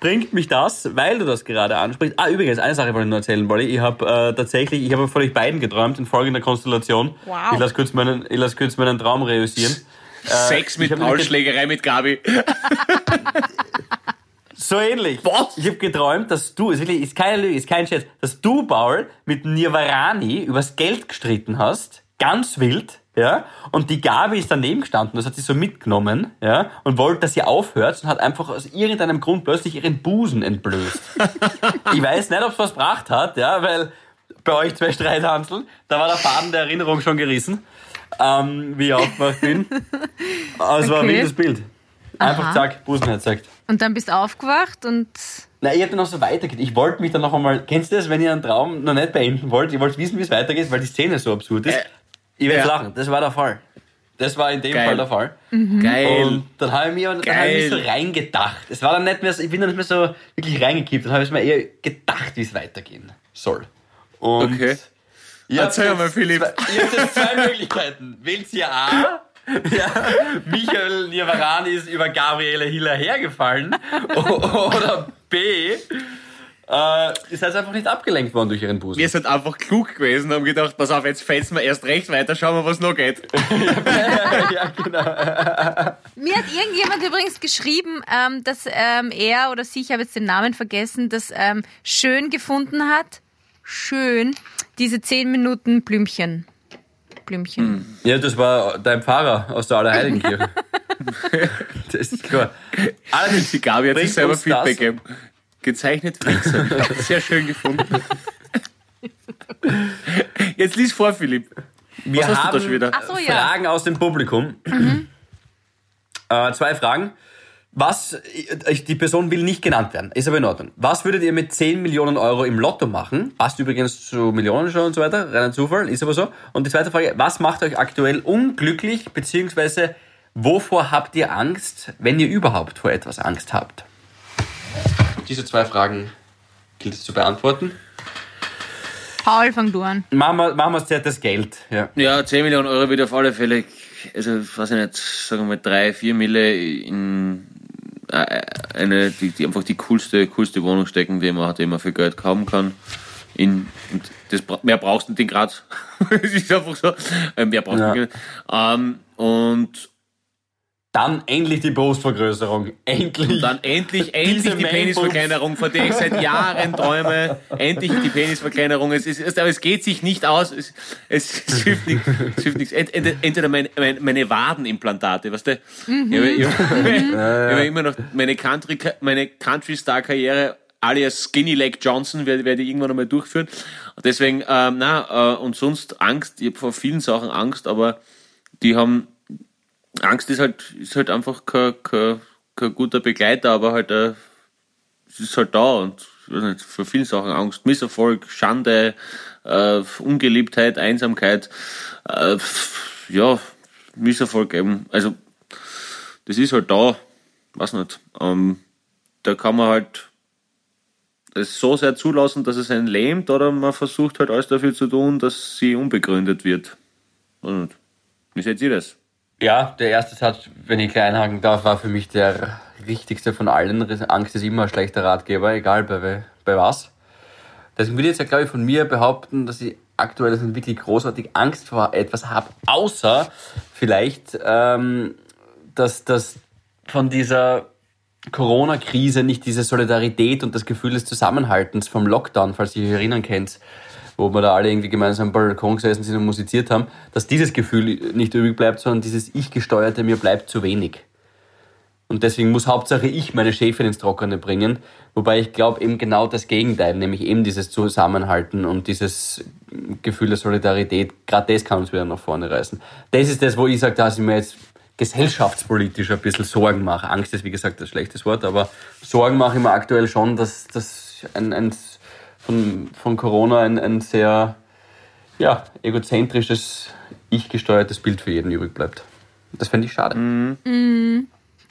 bringt mich das, weil du das gerade ansprichst. Ah, übrigens, eine Sache wollte ich nur erzählen, Wolli. Ich habe äh, tatsächlich, ich habe von euch beiden geträumt in folgender Konstellation. Wow. Ich lasse kurz meinen, ich lasse kurz meinen Traum reüssieren. Sex mit ich hab Paul, nicht- Schlägerei mit Gabi. So ähnlich. Was? Ich habe geträumt, dass du, ist wirklich, ist keine Lüge, ist kein Scherz, dass du, Paul, mit Nirvarani übers Geld gestritten hast, ganz wild, ja, und die Gabi ist daneben gestanden, das hat sie so mitgenommen, ja, und wollte, dass sie aufhört und hat einfach aus irgendeinem Grund plötzlich ihren Busen entblößt. ich weiß nicht, ob es was gebracht hat, ja, weil bei euch zwei Streithanseln, da war der Faden der Erinnerung schon gerissen, ähm, wie ich aufgewacht bin. Aber es war ein Okay. wildes Bild. Einfach Aha. zack, Busen gezeigt. Und dann bist du aufgewacht und Na, ich hab dann noch so weitergeht. Ich wollte mich dann noch einmal. Kennst du das, wenn ihr einen Traum noch nicht beenden wollt? Ihr wollt wissen, wie es weitergeht, weil die Szene so absurd ist. Ich werde ja. lachen. Das war der Fall. Das war in dem Geil. Fall der Fall. Geil. Und dann habe ich, mir- dann hab ich mich so reingedacht. Es war dann nicht mehr so, ich bin dann nicht mehr so wirklich reingekippt. Dann habe ich mir eher gedacht, wie es weitergehen soll. Und Okay. Erzähl mal, Philipp. Zwei, ihr habt jetzt zwei Möglichkeiten. Wählt ihr A? Ja, Michael Nirvarani ist über Gabriele Hiller hergefallen. O- Oder B. Äh, ist halt einfach nicht abgelenkt worden durch ihren Busen. Wir sind einfach klug gewesen und haben gedacht, pass auf, jetzt fällt's mir erst recht weiter, schauen wir, was noch geht. ja, genau. Mir hat irgendjemand übrigens geschrieben, ähm, dass ähm, er oder sie, ich habe jetzt den Namen vergessen, das ähm, schön gefunden hat. Schön. Diese 10 Minuten Blümchen. Blümchen. Ja, das war dein Pfarrer aus der Allerheiligenkirche. das ist klar. Allerdings, Die Gabi hat sich selber Feedback gegeben. Gezeichnet Flixer. Ich habe das sehr schön gefunden. Jetzt lies vor, Philipp. Wir Was hast du haben da schon wieder? So, ja. Fragen aus dem Publikum. Äh, zwei Fragen. Was, die Person will nicht genannt werden, ist aber in Ordnung. Was würdet ihr mit 10 Millionen Euro im Lotto machen? Passt übrigens zu Millionen schon und so weiter, reiner Zufall, ist aber so. Und die zweite Frage, was macht euch aktuell unglücklich, beziehungsweise Wovor habt ihr Angst, wenn ihr überhaupt vor etwas Angst habt? Diese zwei Fragen gilt es zu beantworten. Paul, fang du an. Machen wir, machen wir zuerst das Geld. Ja. Ja, 10 Millionen Euro wird auf alle Fälle, also weiß ich nicht, sagen wir mal 3, 4 Mille in äh, eine, die, die einfach die coolste, coolste Wohnung stecken, die man hat, die man für Geld kaufen kann. In, und das, mehr brauchst du nicht in Graz. Es ist einfach so. äh, Mehr brauchst du Ja. nicht. Ähm, und Dann endlich die Brustvergrößerung. Endlich. dann endlich, endlich die. Penisverkleinerung, von der ich seit Jahren träume. Endlich die Penisverkleinerung. Es ist, es, aber es geht sich nicht aus. Es, es, es hilft nichts. Es hilft nichts. Ent, ent, entweder meine, meine, meine Wadenimplantate, weißt du? Ich habe ich hab, ich hab immer noch meine Country, meine Country Star Karriere alias Skinny Leg Johnson werde, werde ich irgendwann einmal durchführen. Und deswegen, ähm, na, äh, und sonst Angst. Ich habe vor vielen Sachen Angst, aber die haben, Angst ist halt, ist halt einfach kein, kein, kein guter Begleiter, aber halt, äh, es ist halt da und nicht, für viele Sachen Angst, Misserfolg, Schande, äh, Ungeliebtheit, Einsamkeit, äh, ja, Misserfolg eben. Also, das ist halt da, weiß nicht. Ähm, da kann man halt es so sehr zulassen, dass es einen lähmt, oder man versucht halt alles dafür zu tun, dass sie unbegründet wird. Nicht. Wie seht ihr das? Ja, der erste Satz, wenn ich klein einhaken darf, war für mich der richtigste von allen. Angst ist immer ein schlechter Ratgeber, egal bei, bei was. Deswegen will ich jetzt ja, glaube ich, von mir behaupten, dass ich aktuell nicht wirklich großartig Angst vor etwas habe, außer vielleicht, ähm, dass das von dieser Corona-Krise nicht diese Solidarität und das Gefühl des Zusammenhaltens vom Lockdown, falls ihr euch erinnern könnt, wo wir da alle irgendwie gemeinsam am Balkon gesessen sind und musiziert haben, dass dieses Gefühl nicht übrig bleibt, sondern dieses Ich-gesteuerte, mir bleibt zu wenig. Und deswegen muss Hauptsache ich meine Schäfchen ins Trockene bringen. Wobei ich glaube eben genau das Gegenteil, nämlich eben dieses Zusammenhalten und dieses Gefühl der Solidarität, gerade das kann uns wieder nach vorne reißen. Das ist das, wo ich sage, dass ich mir jetzt gesellschaftspolitisch ein bisschen Sorgen mache. Angst ist, wie gesagt, ein schlechtes Wort, aber Sorgen mache ich mir aktuell schon, dass das ein, ein, von, von Corona ein, ein sehr ja, egozentrisches, ich-gesteuertes Bild für jeden übrig bleibt. Das fände ich schade.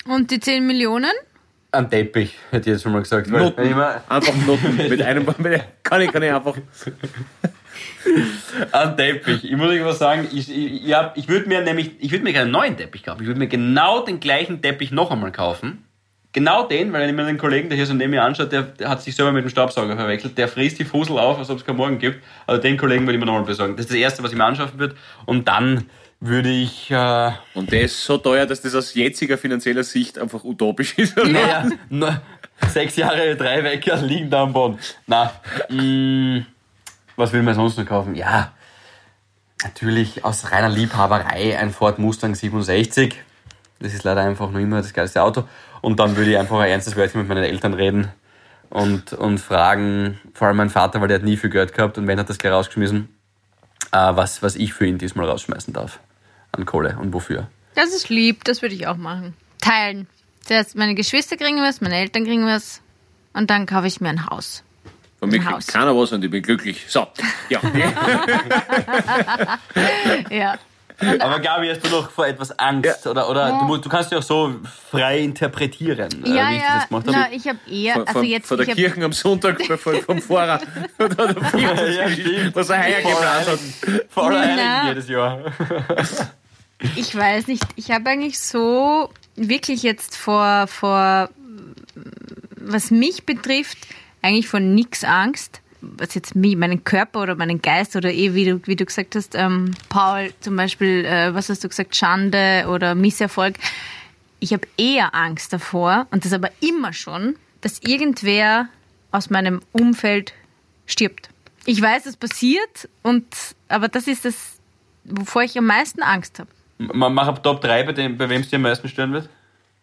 Und die 10 Millionen? Ein Teppich, hätte ich jetzt schon mal gesagt. Noten. Einfach Noten. mit einem, mit, kann ich, kann ich einfach. ein Teppich. Ich muss euch was sagen, ich, ich, ich, ich würde mir nämlich, ich würde mir keinen neuen Teppich kaufen. Ich würde mir genau den gleichen Teppich noch einmal kaufen. Genau den, weil wenn ich mir den Kollegen, der hier so neben mir anschaut, der, der hat sich selber mit dem Staubsauger verwechselt. Der frisst die Fusel auf, als ob es keinen Morgen gibt. Also den Kollegen würde ich mir nochmal besorgen. Das ist das Erste, was ich mir anschaffen würde. Und dann würde ich, äh, Und der ist so teuer, dass das aus jetziger finanzieller Sicht einfach utopisch ist. naja, nur sechs Jahre drei Wecker liegen da am Boden. Na, mh, was will man sonst noch kaufen? Ja, natürlich aus reiner Liebhaberei ein Ford Mustang 67. Das ist leider einfach noch immer das geilste Auto. Und dann würde ich einfach ein ernstes Wörtchen mit meinen Eltern reden und, und fragen, vor allem mein Vater, weil der hat nie viel Geld gehabt und wenn hat das gleich rausgeschmissen, äh, was, was ich für ihn diesmal rausschmeißen darf an Kohle und wofür. Das ist lieb, das würde ich auch machen. Teilen. Zuerst meine Geschwister kriegen was, meine Eltern kriegen was. Und dann kaufe ich mir ein Haus. Von mir Ein kriegt Haus. keiner was und ich bin glücklich. So, ja. Ja. Aber Gabi, hast du noch vor etwas Angst? Oder, oder du, mu- du kannst ja auch so frei interpretieren, äh, Ja, wie ich ja. das gemacht Na, habe. ich habe eher, Von, also jetzt, von der ich Kirche am Sonntag vom, Ja, stimmt. was er heuer geplant hat. Vor. Heiligen jedes Jahr. ich weiß nicht, ich habe eigentlich so wirklich jetzt vor, vor, was mich betrifft, eigentlich vor nix Angst. Was jetzt mich, meinen Körper oder meinen Geist oder eh, wie du, wie du gesagt hast, ähm, Paul, zum Beispiel, äh, was hast du gesagt, Schande oder Misserfolg. Ich habe eher Angst davor, und das aber immer schon, dass irgendwer aus meinem Umfeld stirbt. Ich weiß, es passiert, und, aber das ist das, wovor ich am meisten Angst habe. Mach ab Top 3, bei, dem, bei wem es dir am meisten stören wird.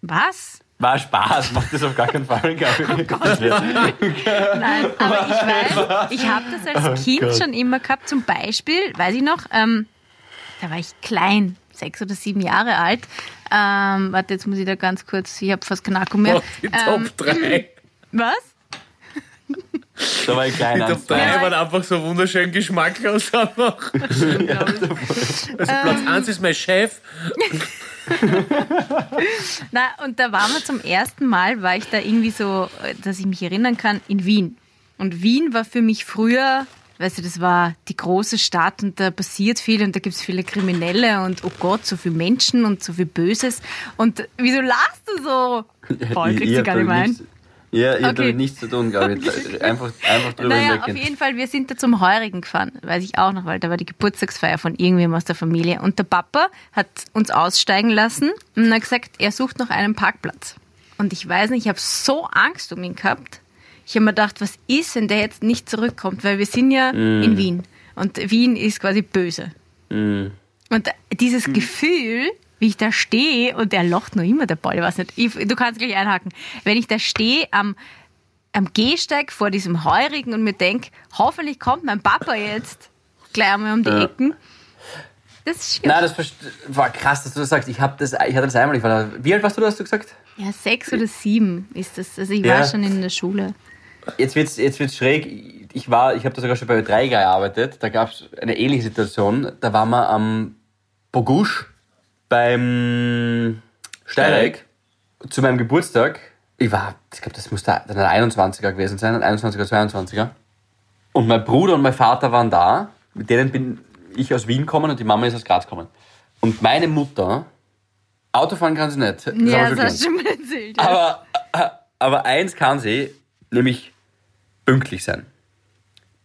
Was? War Spaß, mach das auf gar keinen Fall, Gabi. Nein, aber ich weiß, ich habe das als Kind Gott. schon immer gehabt. Zum Beispiel, weiß ich noch, ähm, da war ich klein, sechs oder sieben Jahre alt. Ähm, warte, jetzt muss ich da ganz kurz, ich habe fast keinen Akku mehr. Oh, die Ähm, Top 3. was? Da war ich klein. Die Top Angst. 3 Ja. waren einfach so wunderschön geschmacklos. Einfach. Also Platz 1 ist mein Chef. Na, und da waren wir zum ersten Mal, war ich da irgendwie so, dass ich mich erinnern kann, in Wien. Und Wien war für mich früher, weißt du, das war die große Stadt und da passiert viel und da gibt es viele Kriminelle und oh Gott, so viele Menschen und so viel Böses. Und wieso lachst du so? Paul kriegt sie gar nicht mehr ein. Ja, ich habe Okay. damit nichts zu tun, glaube ich. Einfach, einfach drüber Naja, auf hinweggehen. jeden Fall, wir sind da zum Heurigen gefahren, weiß ich auch noch, weil da war die Geburtstagsfeier von irgendwem aus der Familie. Und der Papa hat uns aussteigen lassen und hat gesagt, er sucht noch einen Parkplatz. Und ich weiß nicht, ich habe so Angst um ihn gehabt. Ich habe mir gedacht, was ist, wenn der jetzt nicht zurückkommt? Weil wir sind ja in Wien. Und Wien ist quasi böse. Und dieses Gefühl, wie ich da stehe und der locht noch immer, der Ball, ich weiß nicht, ich, du kannst gleich einhaken. Wenn ich da stehe am, am Gehsteig vor diesem Heurigen und mir denke, hoffentlich kommt mein Papa jetzt gleich einmal um die Ja. Ecken. Das ist Nein, das war krass, dass du das sagst. Ich, hab das, ich hatte das einmal. Ich war da, wie alt warst du, hast du gesagt? ja sechs oder sieben ist das. Also ich Ja. war schon in der Schule. Jetzt wird's, jetzt wird's schräg. Ich war, ich habe da sogar schon bei Ö3 gearbeitet. Da gab es eine ähnliche Situation. Da waren wir am Bogusch beim Steireck zu meinem Geburtstag. Ich war, ich glaube, das muss da dann ein 21er gewesen sein, ein 21er, 22er. Und mein Bruder und mein Vater waren da. Mit denen bin ich aus Wien gekommen und die Mama ist aus Graz gekommen. Und meine Mutter, Autofahren kann sie nicht. Das ja, das hast du schon mal erzählt. Ja. Aber, äh, aber eins kann sie, nämlich pünktlich sein.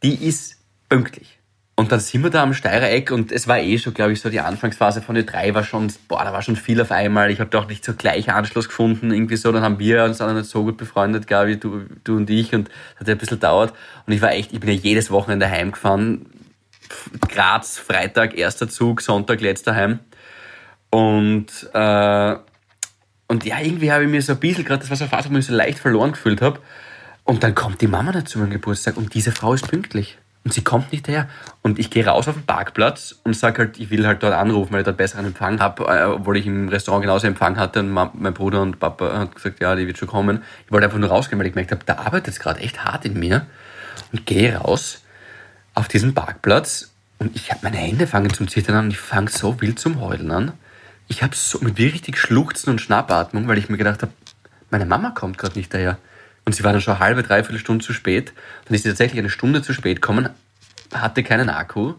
Die ist pünktlich. Und dann sind wir da am Steirer Eck und es war eh schon, glaube ich, so die Anfangsphase von E3 war schon, boah, da war schon viel auf einmal. Ich habe da auch nicht so gleich Anschluss gefunden, irgendwie so. Dann haben wir uns auch nicht so gut befreundet, Gabi, du, du und ich und das hat ja ein bisschen dauert. Und ich war echt, ich bin ja jedes Wochenende heimgefahren. Graz, Freitag, erster Zug, Sonntag, letzter heim. Und, äh, und ja, irgendwie habe ich mir so ein bisschen, gerade das war so eine Phase, wo ich mich so leicht verloren gefühlt habe. Und dann kommt die Mama nicht zu meinem Geburtstag und diese Frau ist pünktlich. Und sie kommt nicht her. Und ich gehe raus auf den Parkplatz und sage halt, ich will halt dort anrufen, weil ich dort besseren Empfang habe, äh, obwohl ich im Restaurant genauso Empfang hatte. Und mein Bruder und Papa hat gesagt, ja, die wird schon kommen. Ich wollte einfach nur rausgehen, weil ich gemerkt habe, da arbeitet es gerade echt hart in mir. Und gehe raus auf diesen Parkplatz und ich habe meine Hände fangen zum Zittern an und ich fange so wild zum Heulen an. Ich habe so mit richtig Schluchzen und Schnappatmung, weil ich mir gedacht habe, meine Mama kommt gerade nicht daher. Und sie war dann schon eine halbe, dreiviertel Stunde zu spät. Dann ist sie tatsächlich eine Stunde zu spät gekommen, hatte keinen Akku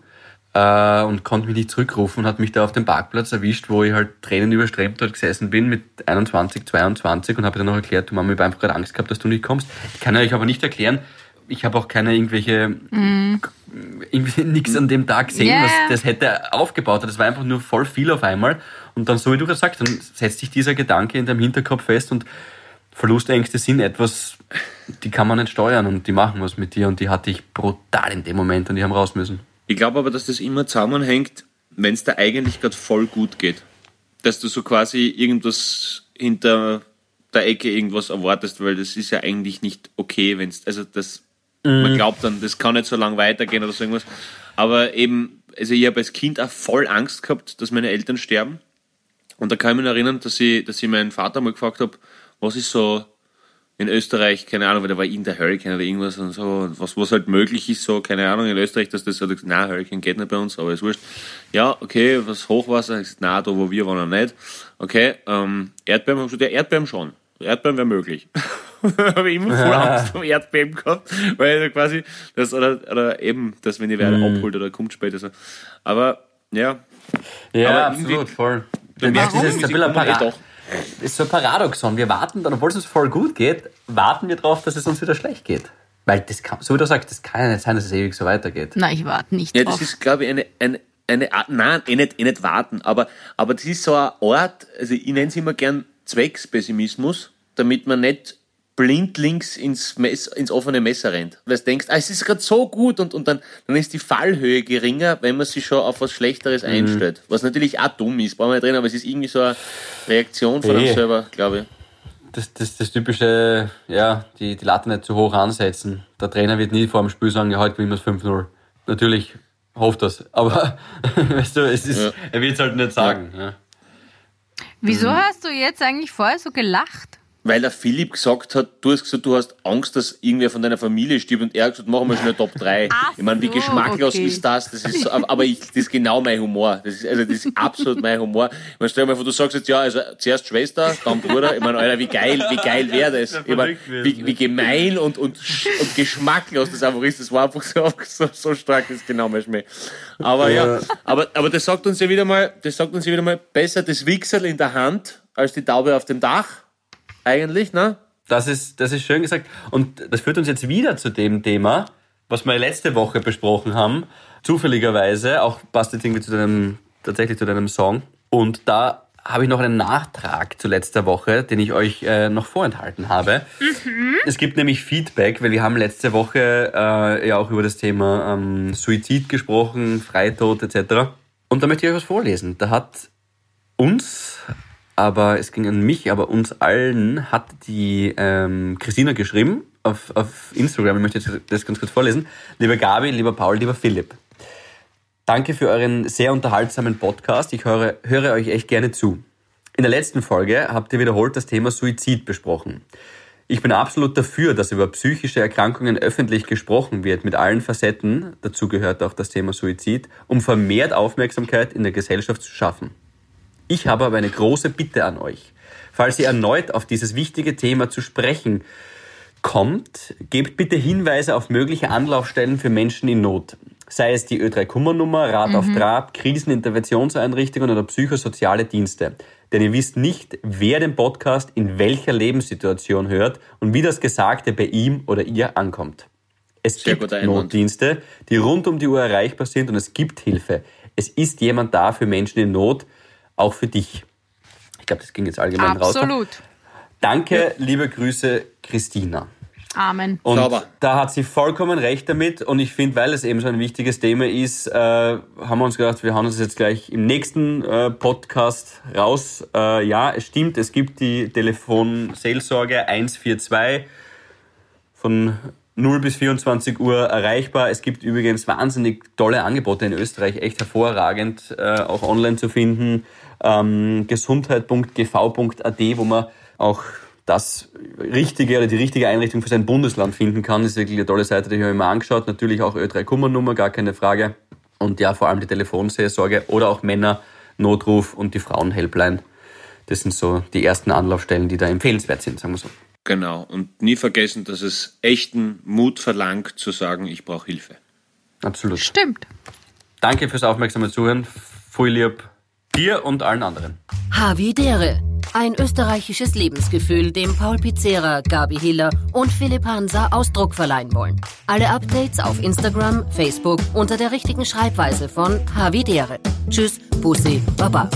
äh, und konnte mich nicht zurückrufen und hat mich da auf dem Parkplatz erwischt, wo ich halt Tränen überstrebt dort gesessen bin mit 21, 22 und habe dann noch erklärt, du Mama, ich habe einfach gerade Angst gehabt, dass du nicht kommst. Ich kann euch aber nicht erklären, ich habe auch keine irgendwelche, irgendwie nichts an dem Tag gesehen, Ja. was das hätte aufgebaut. Das war einfach nur voll viel auf einmal. Und dann, so wie du gesagt hast, dann setzt sich dieser Gedanke in deinem Hinterkopf fest und Verlustängste sind etwas, die kann man nicht steuern und die machen was mit dir und die hatte ich brutal in dem Moment und die haben raus müssen. Ich glaube aber, dass das immer zusammenhängt, wenn es dir eigentlich gerade voll gut geht. Dass du so quasi irgendwas hinter der Ecke irgendwas erwartest, weil das ist ja eigentlich nicht okay, wenn es, also das, man glaubt dann, das kann nicht so lange weitergehen oder so irgendwas. Aber eben, also ich habe als Kind auch voll Angst gehabt, dass meine Eltern sterben. Und da kann ich mich erinnern, dass ich, dass ich meinen Vater mal gefragt habe, was ist so in Österreich, keine Ahnung, weil da war irgendein Hurricane oder irgendwas und so, was, was halt möglich ist, so, keine Ahnung, in Österreich, dass das so, nein, Hurricane geht nicht bei uns, aber ist wurscht. Ja, okay, was Hochwasser, nein, da wo wir waren nicht. Okay, ähm, Erdbeben, hab ich gesagt, ja, Erdbeben schon. Erdbeben wäre möglich. habe ich immer voll Angst vor Erdbeben gehabt, weil da quasi, das, oder, oder eben, dass wenn die wer abholt oder kommt später so. Aber, ja, Ja, Aber absolut, voll. Das merkst du, ist wie ist so ein Paradoxon. Wir warten dann, obwohl es uns voll gut geht, warten wir darauf, dass es uns wieder schlecht geht. Weil das kann, so wie du sagst, das kann ja nicht sein, dass es ewig so weitergeht. Na, ich warte nicht Ja, drauf. das ist, glaube ich, eine, eine, eine Art, nein, eh nicht, eh nicht warten, aber, aber das ist so ein Ort, also ich nenne es immer gern Zweckspessimismus, damit man nicht blindlings ins, Mess, ins offene Messer rennt. Weil du denkst, ah, es ist gerade so gut und, und dann, dann ist die Fallhöhe geringer, wenn man sich schon auf was Schlechteres Mhm. einstellt. Was natürlich auch dumm ist, brauchen wir nicht drin, aber es ist irgendwie so eine Reaktion von Eh. einem selber, glaube ich. Das, das, das typische, ja, die, die Latte nicht zu hoch ansetzen. Der Trainer wird nie vor dem Spiel sagen, ja, heute gewinnen wir es 5-0. Natürlich hofft das, aber weißt du, es ist, Ja. er wird es halt nicht sagen. Ja. Wieso hast du jetzt eigentlich vorher so gelacht? Weil der Philipp gesagt hat, du hast gesagt, du hast Angst, dass irgendwer von deiner Familie stirbt und er hat gesagt, machen wir schnell Top 3. Ach ich meine, wie geschmacklos okay. ist das? Das ist so, aber ich, das ist genau mein Humor. Das ist, also, das ist absolut mein Humor. Ich meine, stell dir mal vor, du sagst jetzt, ja, also, zuerst Schwester, dann Bruder. Ich meine, Alter, wie geil, wie geil wäre das? Ich meine, wie, wie gemein und, und, und geschmacklos das einfach ist. Das war einfach so, so, so stark, das ist genau mein Schmäh. Aber ja, aber, aber das sagt uns ja wieder mal, das sagt uns ja wieder mal, besser das Wichserl in der Hand als die Taube auf dem Dach. Eigentlich, ne? Das ist, das ist schön gesagt. Und das führt uns jetzt wieder zu dem Thema, was wir letzte Woche besprochen haben. Zufälligerweise, auch passt jetzt irgendwie zu deinem, tatsächlich zu deinem Song. Und da habe ich noch einen Nachtrag zu letzter Woche, den ich euch äh, noch vorenthalten habe. Es gibt nämlich Feedback, weil wir haben letzte Woche äh, ja auch über das Thema ähm, Suizid gesprochen, Freitod etc. Und da möchte ich euch was vorlesen. Da hat uns, aber es ging an mich, aber uns allen hat die ähm, Christina geschrieben auf, auf Instagram. Ich möchte das ganz kurz vorlesen. Lieber Gabi, lieber Paul, lieber Philipp. Danke für euren sehr unterhaltsamen Podcast. Ich höre, höre euch echt gerne zu. In der letzten Folge habt ihr wiederholt das Thema Suizid besprochen. Ich bin absolut dafür, dass über psychische Erkrankungen öffentlich gesprochen wird, mit allen Facetten, dazu gehört auch das Thema Suizid, um vermehrt Aufmerksamkeit in der Gesellschaft zu schaffen. Ich habe aber eine große Bitte an euch. Falls ihr erneut auf dieses wichtige Thema zu sprechen kommt, gebt bitte Hinweise auf mögliche Anlaufstellen für Menschen in Not. Sei es die Ö3-Kummer-Nummer, Rat auf Trab, Kriseninterventionseinrichtungen oder psychosoziale Dienste. Denn ihr wisst nicht, wer den Podcast in welcher Lebenssituation hört und wie das Gesagte bei ihm oder ihr ankommt. Es Sehr gibt. Notdienste, die rund um die Uhr erreichbar sind und es gibt Hilfe. Es ist jemand da für Menschen in Not, auch für dich. Ich glaube, das ging jetzt allgemein raus. Absolut. Danke, liebe Grüße, Christina. Amen. Und Sauber. da hat sie vollkommen recht damit. Und ich finde, weil es eben so ein wichtiges Thema ist, äh, haben wir uns gedacht, wir hauen uns jetzt gleich im nächsten äh, Podcast raus. Äh, ja, es stimmt, es gibt die Telefonseelsorge 142 von 0 bis 24 Uhr erreichbar. Es gibt übrigens wahnsinnig tolle Angebote in Österreich, echt hervorragend, äh, auch online zu finden. Ähm, gesundheit.gv.at, wo man auch das richtige oder die richtige Einrichtung für sein Bundesland finden kann. Das ist wirklich eine tolle Seite, die ich mir angeschaut. Natürlich auch Ö3-Kummernummer, gar keine Frage. Und ja, vor allem die Telefonseelsorge oder auch Männer, Notruf und die Frauenhelpline. Das sind so die ersten Anlaufstellen, die da empfehlenswert sind, sagen wir so. Genau. Und nie vergessen, dass es echten Mut verlangt, zu sagen, ich brauche Hilfe. Absolut. Stimmt. Danke fürs aufmerksame Zuhören. Viel lieb dir und allen anderen. Havidere. Ein österreichisches Lebensgefühl, dem Paul Pizzera, Gabi Hiller und Philipp Hansa Ausdruck verleihen wollen. Alle Updates auf Instagram, Facebook unter der richtigen Schreibweise von Havidere. Tschüss, Bussi, Baba.